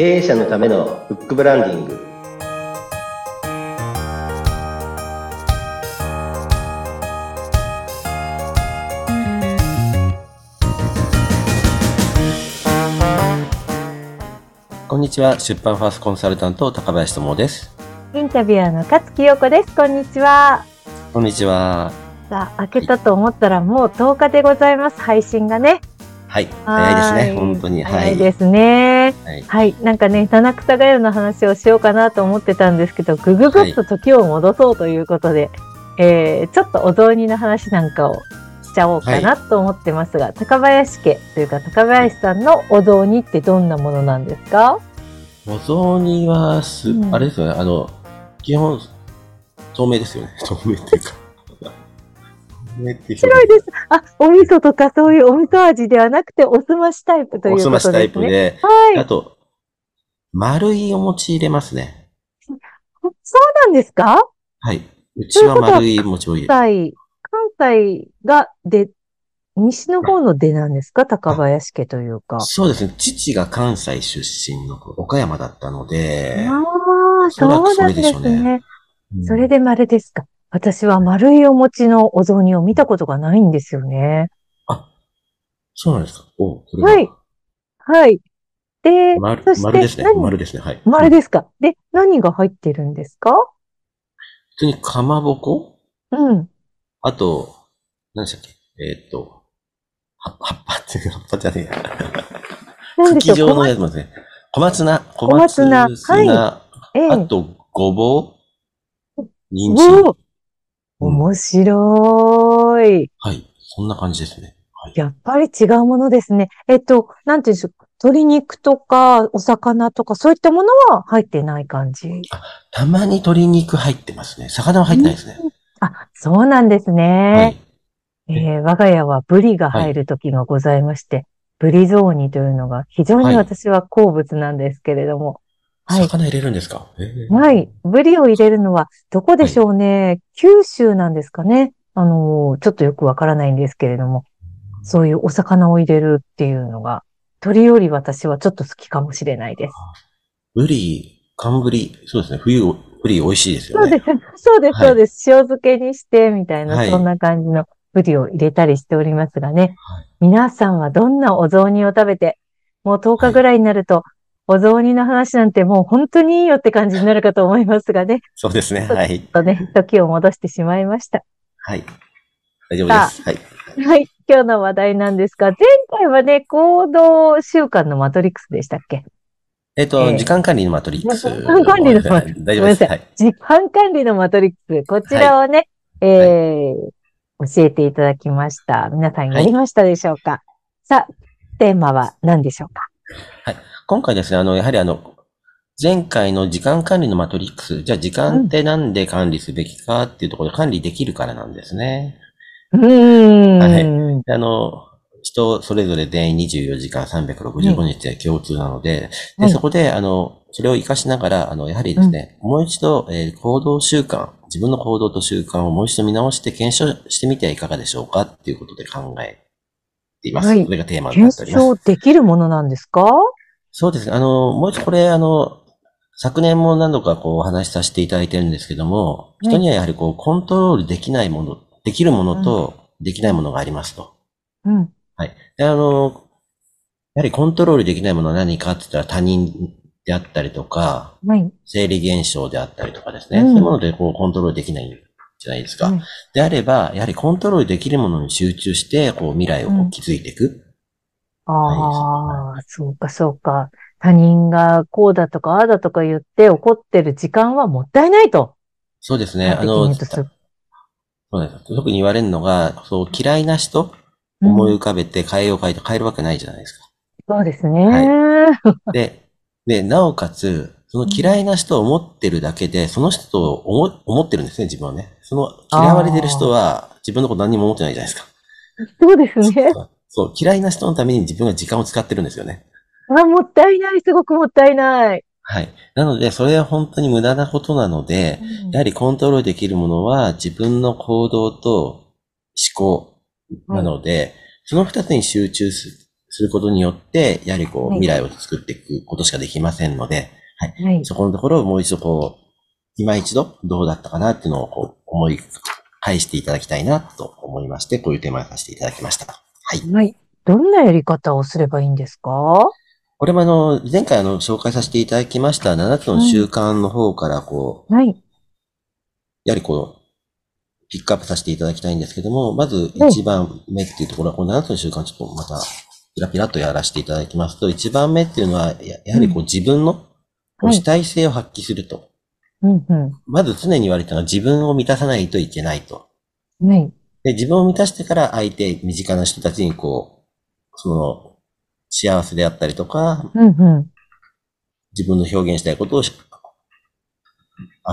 経営者のためのフックブランディングこんにちは出版ファーストコンサルタント高林智ですインタビュアーの勝木陽子です。こんにちは。こんにちはさあ、開けたと思ったらもう10日でございます。配信がね。はい早いですねはい本当に早いですね。はいはい。なんかね、七草がゆの話をしようかなと思ってたんですけど、ぐぐぐっと時を戻そうということで、えー、ちょっとお雑煮の話なんかをしちゃおうかなと思ってますが、高林家というか高林さんのお雑煮ってどんなものなんですか？お雑煮はす、うんあれですよね、あの、基本、透明ですよね。透明っていうか。透明っていう白いです。あ、お味噌とかそういうお味噌味ではなくて、おすましタイプというおことですね。すましタイプで、はい。あと、丸いお餅入れますね。そうなんですか？はい。うちは丸い餅を入れる。関西、関西がで、西の方の出なんですか？高林家というか。そうですね。父が関西出身の岡山だったので、ああ、おそうなんですね。うんそれで丸ですか。私は丸いお餅のお雑煮を見たことがないんですよね。そうなんですか？おははい。はい。で、丸丸ですね。何？丸ですね。はい。丸ですか？で、何が入ってるんですか？普通にかまぼこ？うん。あと、何でしたっけ？えーっと、葉葉っぱっていうか、葉っぱじゃねえや。茎状のやつもですね。小松菜、小小松菜菜ええあと、ごぼう人お参。ー面白い。はい。そんな感じですね。はい。やっぱり違うものですね。えっと、なんていうんでしょう。鶏肉とか、お魚とか、そういったものは入ってない感じ？たまに鶏肉入ってますね。魚は入ってないですね。あ、そうなんですはね。い。えー我が家はブリが入る時がございまして、ブリ雑煮というのが非常に私は好物なんですけれども、はい。魚入れるんですか？えーはい。ブリを入れるのは、どこでしょうね？九州なんですかね？あのーちょっとよくわからないんですけれども、そういうお魚を入れるっていうのが、鳥より私はちょっと好きかもしれないです。ブリ、寒ブリ、そうですね。冬、ブリ美味しいですよね。そうです。そうです、はい。塩漬けにして、みたいな、はいそんな感じのブリを入れたりしておりますがね。はい皆さんはどんなお雑煮を食べて、もう10日ぐらいになると、お雑煮の話なんてもう本当にいいよって感じになるかと思いますがね。そうですね。はいとね、時を戻してしまいました。はい。大丈夫です。はい。はい。今日の話題なんですが、前回はね、行動習慣のマトリックスでしたっけ？えっと、えー時間管理のマトリックス。時間管理のマトリックス大丈夫です。はい。時間管理のマトリックス。こちらをね、えー教えていただきました。皆さんやりましたでしょうか、さあ、テーマは何でしょうか？今回ですね、あの、やはりあの、前回の時間管理のマトリックス、じゃあ時間ってなんで管理すべきかっていうところで管理できるからなんですね。うーん。はいであの、人それぞれ全員24時間365日で共通なので、で、はいそこで、あの、それを活かしながら、あの、やはりですね、もう一度、えー行動習慣、自分の行動と習慣をもう一度見直して検証してみてはいかがでしょうかっていうことで考えています。はいそれがテーマになってお検ります。証できるものなんですか？そうですね。あの、もう一度これ、あの、昨年も何度かこうお話しさせていただいてるんですけども、い人にはやはりこうコントロールできないもの、できるものとできないものがありますと。うん。はい。で、あの、やはりコントロールできないものは何かって言ったら他人であったりとか、はい。生理現象であったりとかですね。うんそういうものでこうコントロールできないじゃないですか。うんであれば、やはりコントロールできるものに集中して、こう未来をこううん築いていく。ああ、そうか、そうか。他人がこうだとか、ああだとか言って怒ってる時間はもったいないと。そうですね。あの、そうです特に言われるのが、そう嫌いな人、うん思い浮かべて変えよう変えて変えるわけないじゃないですか。そうですね。は で、で、なおかつ、その嫌いな人を思ってるだけで、その人と思思ってるんですね、自分はね。その嫌われてる人は自分のこと何にも思ってないじゃないですか。そうですね。そう、嫌いな人のために自分が時間を使ってるんですよね。あ、もったいない、すごくもったいない。はい。なので、それは本当に無駄なことなので、やはりコントロールできるものは自分の行動と思考なので、その二つに集中すすることによって、やはりこう、はい未来を作っていくことしかできませんので、はい。そこのところをもう一度こう、今一度どうだったかなっていうのをこう、思い返していただきたいなと思いまして、こういうテーマにさせていただきました。はい。はい。どんなやり方をすればいいんですか？これもあの、前回あの、紹介させていただきました7つの習慣の方からこう、はい。やはりこう、ピックアップさせていただきたいんですけども、まず1番目っていうところは、この7つの習慣ちょっとまた、ピラピラっとやらせていただきますと、1番目っていうのは、ややはりこう自分の主体性を発揮すると。うんうまず常に言われたのは自分を満たさないといけないと。ん。はい。で、自分を満たしてから相手、身近な人たちにこう、その、幸せであったりとか、うんうん。自分の表現したいことをし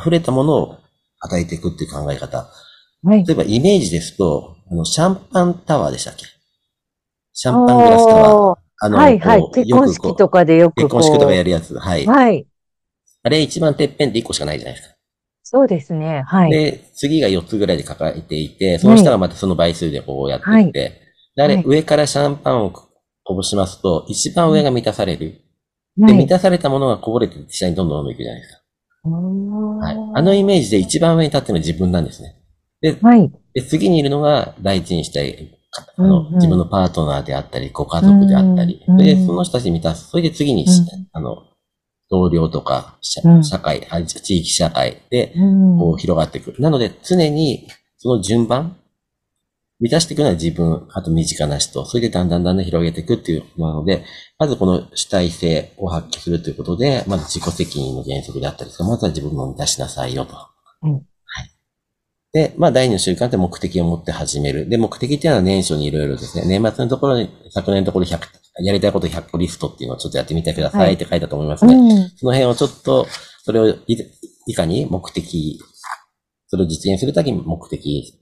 溢れたものを与えていくっていう考え方。はい例。えばイメージですと、あの、シャンパンタワーでしたっけ？シャンパングラスタワー。あの、はいはい結婚式とかでよく。結婚式とかやるやつ。はい。はい。あれ一番てっぺんって1個しかないじゃないですか。そうですね。はい。で、次が4つぐらいで抱えていて、その下がまたその倍数でこうやっていって、であれ、はい上からシャンパンをこぼしますと、一番上が満たされる。で、はい満たされたものがこぼれて下にどんどんどんどんいくじゃないですか。はい。あの意イメージで一番上に立ってるのは自分なんですね。はい。で、次にいるのが第一にしたい、あうんの、うん自分のパートナーであったり、ご家族であったり、うんで、その人たちに満たす。それで次にし、うんあの、同僚とか、社うん社会、あ地域社会で、うんこう広がっていく。なので、常にその順番、満たしていくのは自分、あと身近な人、それでだんだんだんだん広げていくっていうのなので、まずこの主体性を発揮するということで、まず自己責任の原則であったりとか、まずは自分を満たしなさいよと。うんはい。で、まあ第二の習慣って目的を持って始める。で、目的っていうのは年初にいろいろですね、年末のところに、昨年のところ100、やりたいこと100個リストっていうのをちょっとやってみてくださはいいって書いたと思いますね。うん。その辺をちょっと、それをいいかに目的、それを実現するために目的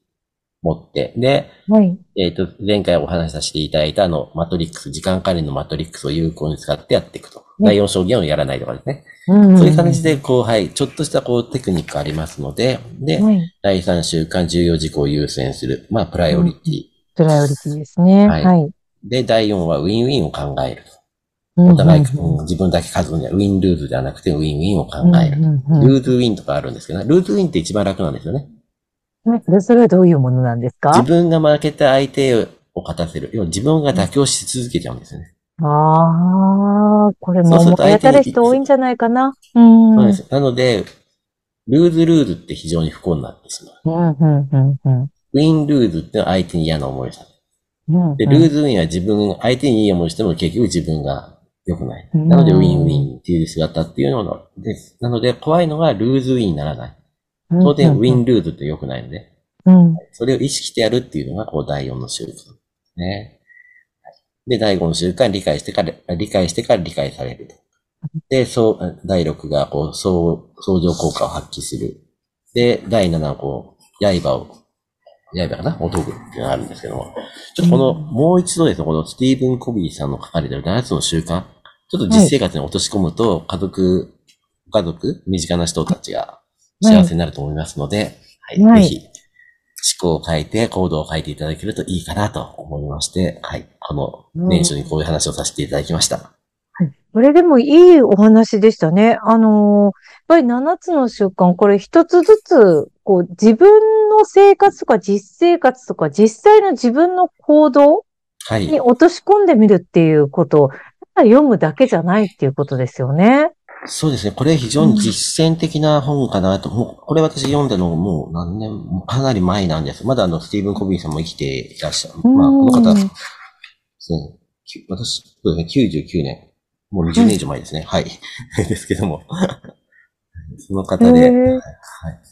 持って、で、はい。えっ、と、前回お話しさせていただいたあの、マトリックス、時間管理のマトリックスを有効に使ってやっていくと。うん第4証言をやらないとかですね。うんそういう感じで、こう、はい、ちょっとしたこう、テクニックありますので、で、はい。第3週間重要事項を優先する。まあ、プライオリティ。プライオリティですね。はいはい。で、第4はウィンウィンを考える。おお互い、うん自分だけ勝つ win-lose ではなくてウィンウィンを考える。 lose-win とかあるんですけどね。 lose-win って一番楽なんですよね。で、それはどういうものなんですか？自分が負けた相手を勝たせる。要は自分が妥協し続けちゃうんですよね。ああ、これもそうすると思い当たる人多いんじゃないかな？うん。そうです。なので、ルーズルーズって非常に不幸になってしまう。うん、うん、うん、うん。ウィンルーズって相手に嫌な思いをさで、ルーズウィンは自分、相手にいい思いしても結局自分が良くない。うんなので、ウィンウィンっていう姿っていうのです。なので、怖いのがルーズウィンにならない。当然、ウィンルーズって良くないので、うん。それを意識してやるっていうのが、こう、第4の習慣ですね。で、第5の習慣、理解してから、理解してから理解される。で、そう、第6が、こう、相、相乗効果を発揮する。で、第7は、こう、刃を、刃かなお道具っていうのがあるんですけども。ちょっとこの、うんもう一度ですね、このスティーブン・コビーさんの書かれている7つの習慣。ちょっと実生活に落とし込むと、家族、ご家族、身近な人たちが幸せになると思いますので、はい、はいぜひ、思考を変えて、行動を変えていただけるといいかなと思いまして、はい。この年初にこういう話をさせていただきました。これでもいいお話でしたね。あのーやっぱり7つの習慣、これ一つずつ、こう、自分の生活とか実生活とか実際の自分の行動はい。に落とし込んでみるっていうことを、ただ読むだけじゃないっていうことですよね。そうですね。これ非常に実践的な本かなと。もうこれ私読んだのもう何年、もうかなり前なんです。まだあの、スティーブン・コビーさんも生きていらっしゃる。まあ、この方、うんですねき私、そうですね、99年。もう20年以上前ですね。はい。ですけども。その方で、はい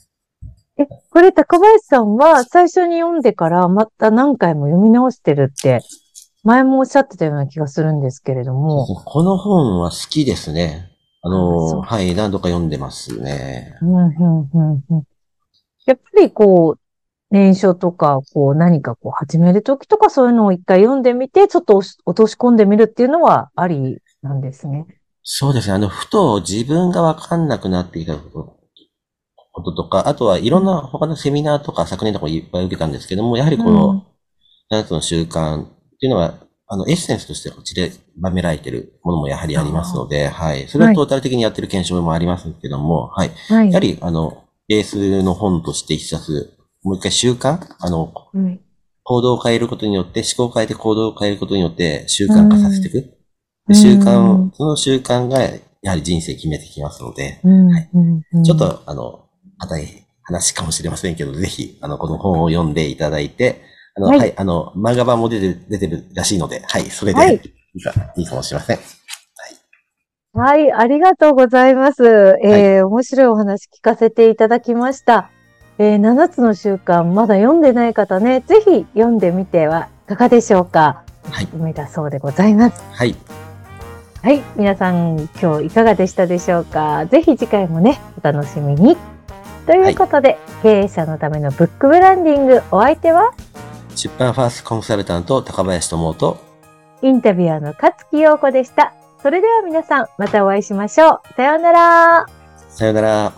え、これ高林さんは最初に読んでからまた何回も読み直してるって、前もおっしゃってたような気がするんですけれども。この本は好きですね。あの、はい、何度か読んでますね。うん、うん、うん、うん。やっぱりこう、年書とか、こう何かこう始めるときとかそういうのを一回読んでみて、ちょっと落とし込んでみるっていうのはありなんですね。そうですね。あの、ふと自分がわかんなくなっていたことこととか、あとはいろんな他のセミナーとか昨年とかいっぱい受けたんですけども、やはりこの7つの習慣っていうのが、あの、エッセンスとしてこちでばめられているものもやはりありますので、はい。それはトータル的にやってる検証もありますけども、はい。はい。やはり、あの、ベースの本として一冊、もう一回習慣あの、はい。行動を変えることによって、思考を変えて行動を変えることによって習慣化させていく。うん。で習慣その習慣がやはり人生決めてきますので、うん。はい。うん。うん。ちょっと、あの、硬い話かもしれませんけど、ぜひ、あの、この本を読んでいただいて、あの、ははいい、あの、漫画版も出てる、出てるらしいので、はい、それで、はいいいか、いいかもしれません。はい、ありがとうございます。えー面白いお話聞かせていただきました。えー7つの習慣、まだ読んでない方ね、ぜひ読んでみてはいかがでしょうか。はい夢だそうでございます。はい、はい、皆さん今日いかがでしたでしょうか。ぜひ次回もね、お楽しみに。ということで、経営者のためのブックブランディング、お相手は？出版ファーストコンサルタント、高林智と、インタビュアーの勝木陽子でした。それでは皆さん、またお会いしましょう。さようなら。さよなら。